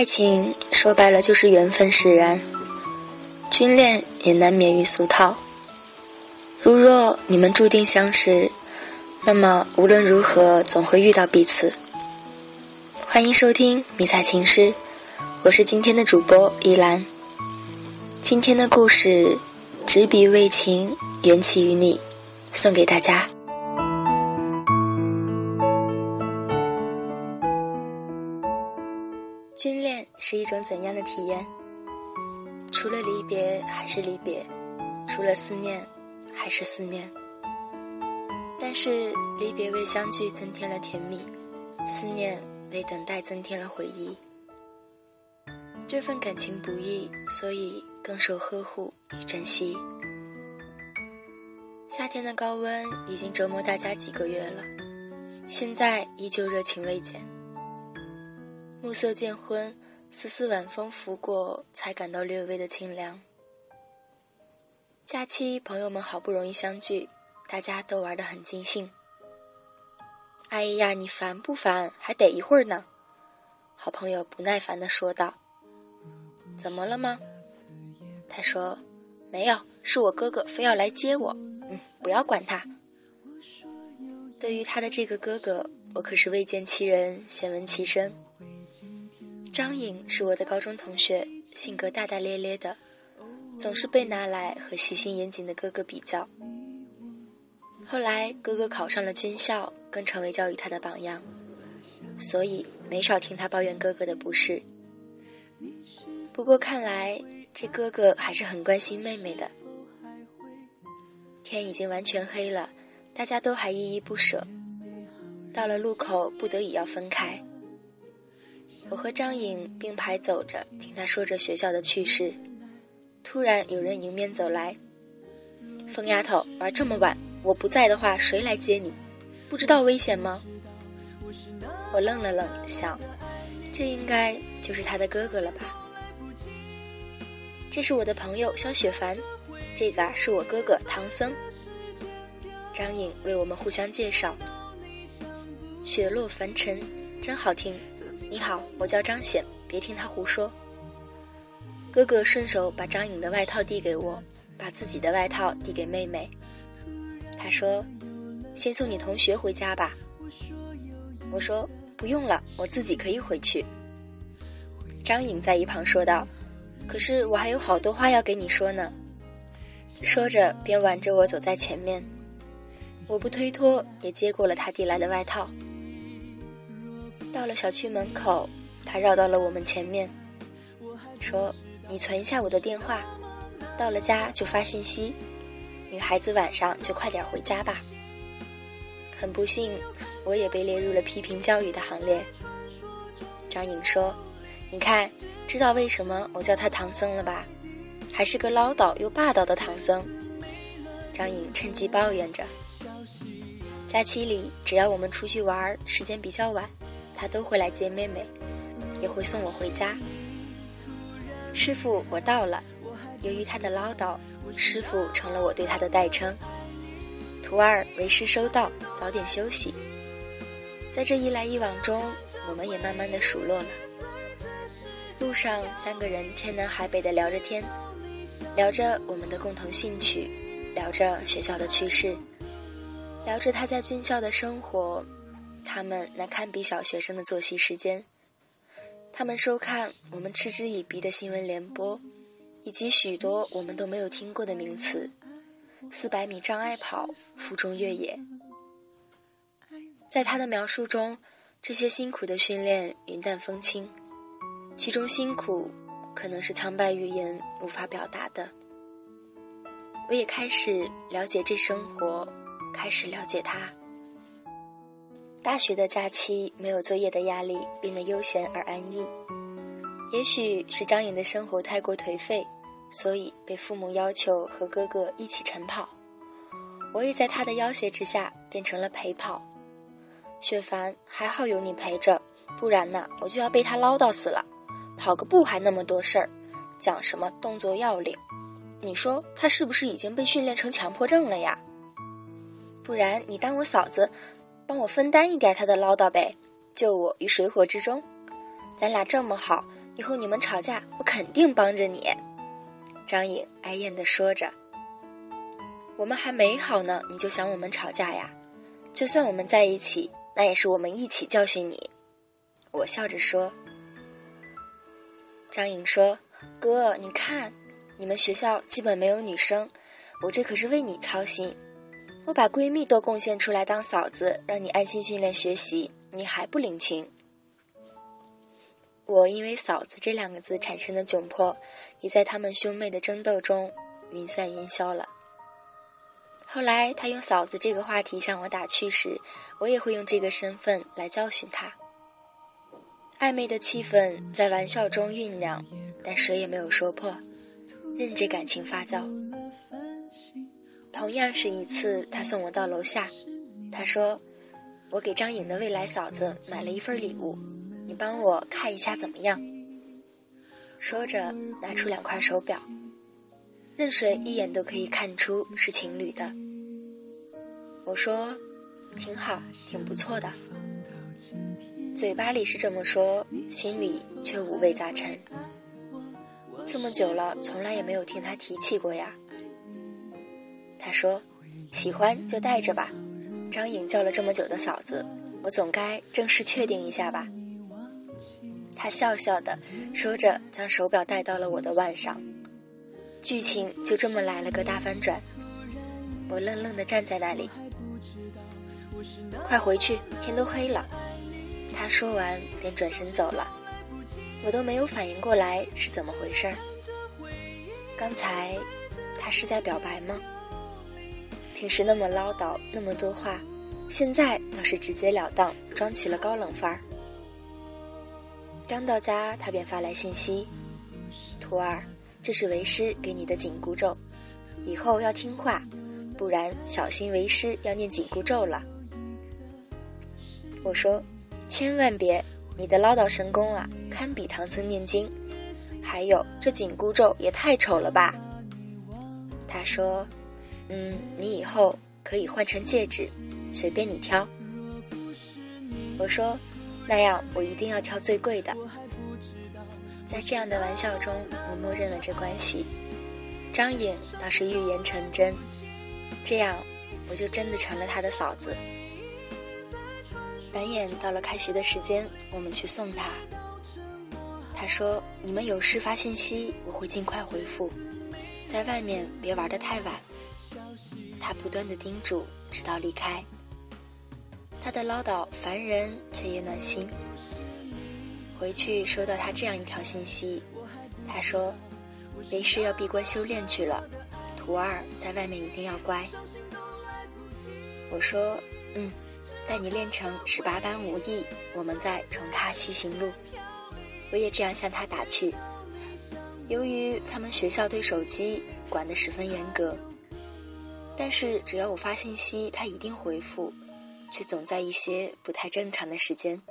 爱情说白了就是缘分使然，军恋也难免于俗套。如若你们注定相识，那么无论如何总会遇到彼此。欢迎收听《迷彩情诗》，我是今天的主播依兰。今天的故事，执笔为情，缘起于你，送给大家。是一种怎样的体验？除了离别还是离别，除了思念还是思念。但是离别为相聚增添了甜蜜，思念为等待增添了回忆。这份感情不易，所以更受呵护与珍惜。夏天的高温已经折磨大家几个月了，现在依旧热情未减。暮色渐昏，丝丝晚风拂过，才感到略微的清凉。假期，朋友们好不容易相聚，大家都玩得很尽兴。哎呀，你烦不烦？还得一会儿呢。好朋友不耐烦地说道。怎么了吗？他说：“没有，是我哥哥非要来接我。嗯，不要管他。”对于他的这个哥哥，我可是未见其人，先闻其声。张颖是我的高中同学，性格大大咧咧的，总是被拿来和细心严谨的哥哥比较。后来哥哥考上了军校，更成为教育他的榜样，所以没少听他抱怨哥哥的不是。不过看来这哥哥还是很关心妹妹的。天已经完全黑了，大家都还依依不舍。到了路口，不得已要分开。我和张颖并排走着，听他说着学校的趣事。突然有人迎面走来：“疯丫头，玩这么晚，我不在的话，谁来接你？不知道危险吗？”我愣了愣，想，这应该就是他的哥哥了吧。这是我的朋友肖雪凡，这个啊是我哥哥唐僧。张颖为我们互相介绍：“雪落凡尘，真好听。”你好，我叫张显，别听他胡说。哥哥顺手把张颖的外套递给我，把自己的外套递给妹妹。他说：“先送你同学回家吧。”我说：“不用了，我自己可以回去。”张颖在一旁说道：“可是我还有好多话要给你说呢。”说着便挽着我走在前面，我不推脱，也接过了他递来的外套。到了小区门口，他绕到了我们前面，说：“你存一下我的电话，到了家就发信息。女孩子晚上就快点回家吧。”很不幸，我也被列入了批评教育的行列。张颖说：“你看，知道为什么我叫他唐僧了吧？还是个唠叨又霸道的唐僧。”张颖趁机抱怨着：“假期里，只要我们出去玩，时间比较晚。”他都会来接妹妹，也会送我回家。师傅，我到了。由于他的唠叨，师傅成了我对他的代称。徒儿，为师收到，早点休息。在这一来一往中，我们也慢慢的熟络了。路上，三个人天南海北的聊着天，聊着我们的共同兴趣，聊着学校的趣事，聊着他在军校的生活。他们那堪比小学生的作息时间，他们收看我们嗤之以鼻的新闻联播，以及许多我们都没有听过的名词，四百米障碍跑、负重越野。在他的描述中，这些辛苦的训练云淡风轻，其中辛苦可能是苍白语言无法表达的。我也开始了解这生活，开始了解他。大学的假期没有作业的压力，变得悠闲而安逸。也许是张颖的生活太过颓废，所以被父母要求和哥哥一起晨跑。我也在他的要挟之下变成了陪跑。雪凡还好有你陪着，不然呐我就要被他唠叨死了。跑个步还那么多事儿，讲什么动作要领？你说他是不是已经被训练成强迫症了呀？不然你当我嫂子。帮我分担一点他的唠叨呗，救我于水火之中。咱俩这么好，以后你们吵架，我肯定帮着你。”张颖哀艳地说着。“我们还没好呢，你就想我们吵架呀？就算我们在一起，那也是我们一起教训你。”我笑着说。张颖说：“哥，你看，你们学校基本没有女生，我这可是为你操心。我把闺蜜都贡献出来当嫂子，让你安心训练学习，你还不领情。”我因为“嫂子”这两个字产生的窘迫，也在他们兄妹的争斗中云散云消了。后来他用“嫂子”这个话题向我打趣时，我也会用这个身份来教训他。暧昧的气氛在玩笑中酝酿，但谁也没有说破，任这感情发酵。同样是一次，他送我到楼下，他说：“我给张颖的未来嫂子买了一份礼物。”你帮我看一下怎么样？说着，拿出两块手表，任谁一眼都可以看出是情侣的。我说：“挺好，挺不错的。”嘴巴里是这么说，心里却五味杂陈。这么久了，从来也没有听他提起过呀。他说：“喜欢就带着吧。”张颖叫了这么久的嫂子，我总该正式确定一下吧。他笑笑的说着，将手表戴到了我的腕上，剧情就这么来了个大反转。我愣愣的站在那里，快回去，天都黑了。他说完便转身走了，我都没有反应过来是怎么回事儿。刚才他是在表白吗？平时那么唠叨那么多话，现在倒是直截了当，装起了高冷范儿。刚到家，他便发来信息：“徒儿，这是为师给你的紧箍咒，以后要听话，不然小心为师要念紧箍咒了。”我说：“千万别，你的唠叨神功啊，堪比唐僧念经。还有这紧箍咒也太丑了吧。”他说：“嗯，你以后可以换成戒指，随便你挑。”我说。那样，我一定要挑最贵的。在这样的玩笑中，我默认了这关系。张颖倒是预言成真，这样我就真的成了他的嫂子。转眼到了开学的时间，我们去送他。他说：“你们有事发信息，我会尽快回复。在外面别玩得太晚。”他不断的叮嘱，直到离开。他的唠叨烦人，却也暖心。回去收到他这样一条信息，他说：“为师要闭关修炼去了，徒儿在外面一定要乖。”我说：“嗯，待你练成十八般武艺，我们再重踏西行路。”我也这样向他打趣。由于他们学校对手机管得十分严格，但是只要我发信息，他一定回复。却总在一些不太正常的时间，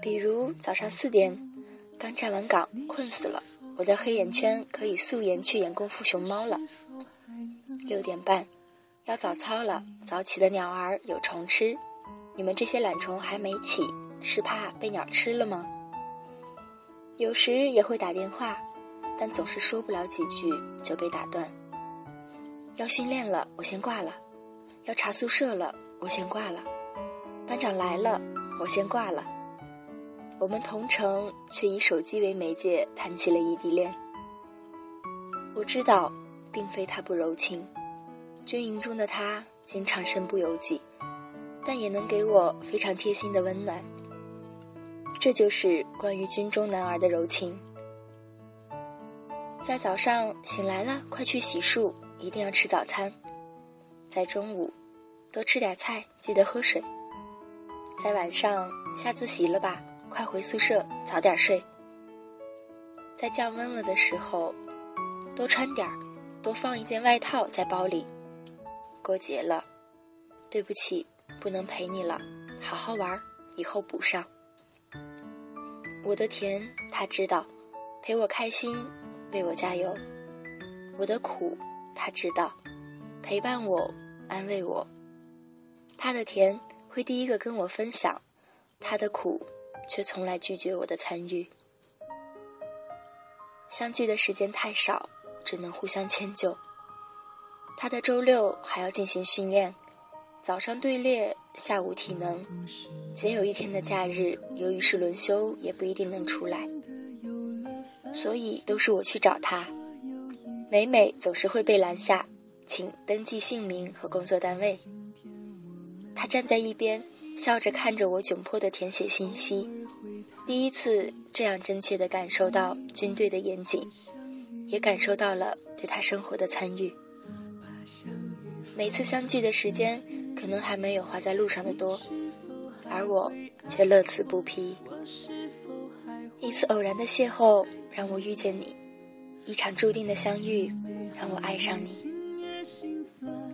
比如早上四点，刚站完岗，困死了，我的黑眼圈可以素颜去演功夫熊猫了。六点半，要早操了，早起的鸟儿有虫吃，你们这些懒虫还没起，是怕被鸟吃了吗？有时也会打电话，但总是说不了几句就被打断。要训练了，我先挂了。要查宿舍了，我先挂了。班长来了，我先挂了。我们同城，却以手机为媒介谈起了异地恋。我知道，并非他不柔情，军营中的他经常身不由己，但也能给我非常贴心的温暖。这就是关于军中男儿的柔情。在早上醒来了，快去洗漱，一定要吃早餐。在中午，多吃点菜，记得喝水。在晚上，下自习了吧？快回宿舍，早点睡。在降温了的时候，多穿点儿，多放一件外套在包里。过节了，对不起，不能陪你了，好好玩，以后补上。我的甜他知道，陪我开心，为我加油。我的苦他知道，陪伴我。安慰我，他的甜会第一个跟我分享，他的苦却从来拒绝我的参与。相聚的时间太少，只能互相迁就。他的周六还要进行训练，早上队列，下午体能，仅有一天的假日，由于是轮休，也不一定能出来，所以都是我去找他。每每总是会被拦下，请登记姓名和工作单位。他站在一边，笑着看着我窘迫的填写信息，第一次这样真切地感受到军队的严谨，也感受到了对他生活的参与。每次相聚的时间，可能还没有花在路上的多，而我却乐此不疲。一次偶然的邂逅让我遇见你，一场注定的相遇让我爱上你。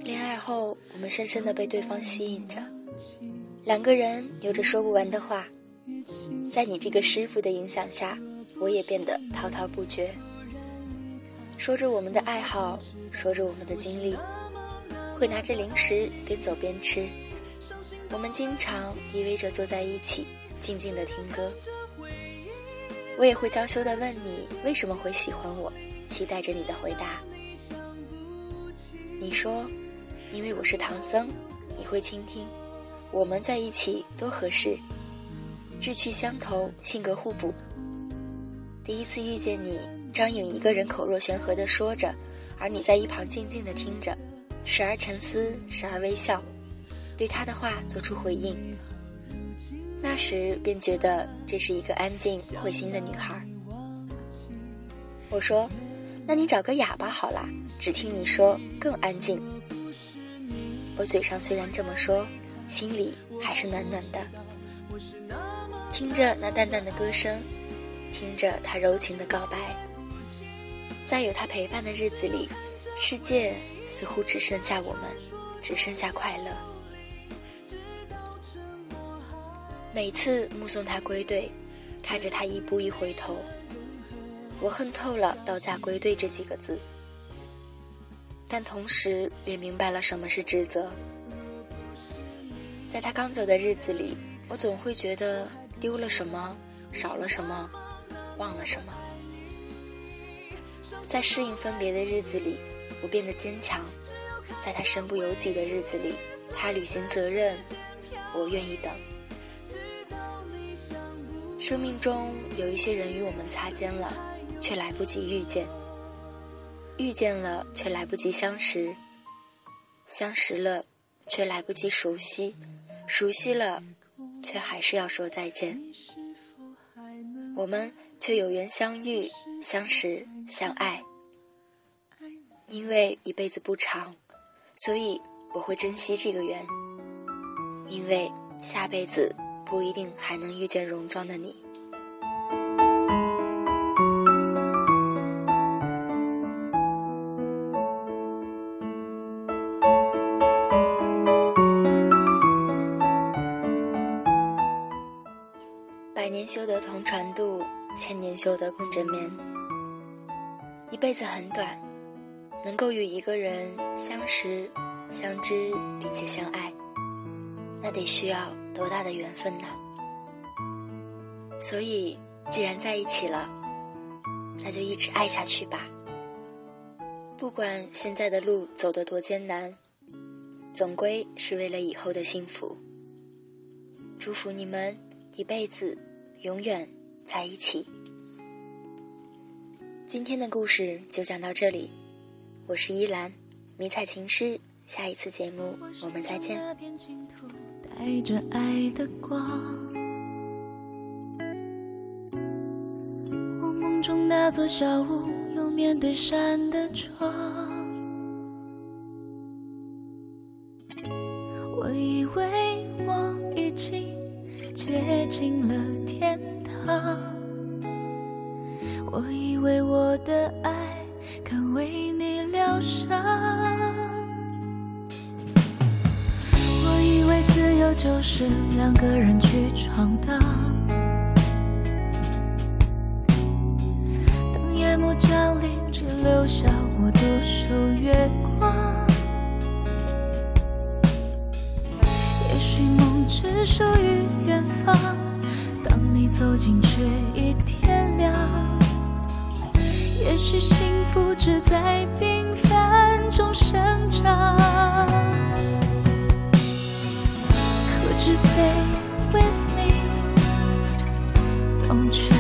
恋爱后，我们深深的被对方吸引着，两个人有着说不完的话。在你这个师傅的影响下，我也变得滔滔不绝，说着我们的爱好，说着我们的经历。会拿着零食边走边吃，我们经常依偎着坐在一起，静静的听歌。我也会娇羞的问你为什么会喜欢我，期待着你的回答。你说，因为我是唐僧，你会倾听，我们在一起多合适，志趣相投，性格互补。第一次遇见你，张颖一个人口若悬河的说着，而你在一旁静静的听着。时而沉思，时而微笑，对他的话做出回应。那时便觉得这是一个安静会心的女孩。我说：“那你找个哑巴好啦，只听你说更安静。”我嘴上虽然这么说，心里还是暖暖的。听着那淡淡的歌声，听着他柔情的告白，在有他陪伴的日子里，世界。似乎只剩下我们，只剩下快乐。每次目送他归队，看着他一步一回头，我恨透了“到家归队”这几个字，但同时也明白了什么是职责。在他刚走的日子里，我总会觉得丢了什么，少了什么，忘了什么。在适应分别的日子里。我变得坚强，在他身不由己的日子里，他履行责任，我愿意等。生命中有一些人与我们擦肩了，却来不及遇见；遇见了，却来不及相识；相识了，却来不及熟悉；熟悉了，却还是要说再见。我们却有缘相遇、相识、相爱。因为一辈子不长，所以我会珍惜这个缘。因为下辈子不一定还能遇见戎装的你。百年修得同船渡，千年修得共枕眠。一辈子很短。能够与一个人相识、相知，并且相爱，那得需要多大的缘分呐？所以，既然在一起了，那就一直爱下去吧。不管现在的路走得多艰难，总归是为了以后的幸福。祝福你们一辈子永远在一起。今天的故事就讲到这里。我是依兰，迷彩情诗。下一次节目我们再见。带着爱的光，我梦中那座小屋有面对山的窗，我以为我已经接近了天堂，我以为我的爱。可为你疗伤。就是两个人去闯荡，等夜幕降临，只留下我独守月光。也许梦只属于远方，当你走近却已天亮。也许幸福只在平凡中生长。you stay with me? Don't you?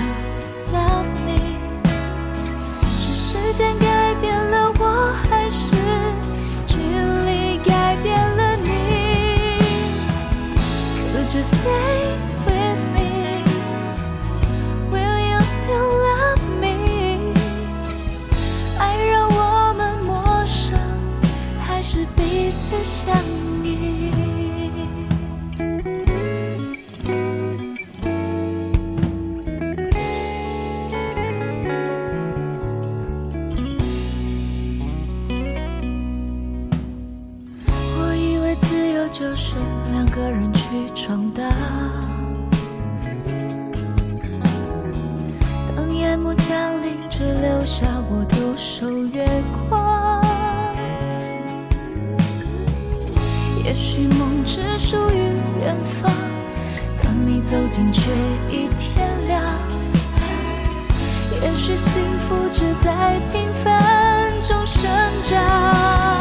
一个人去闯荡。当夜幕降临只留下我独守月光。也许梦只属于远方当你走近却已天亮。也许幸福只在平凡中生长。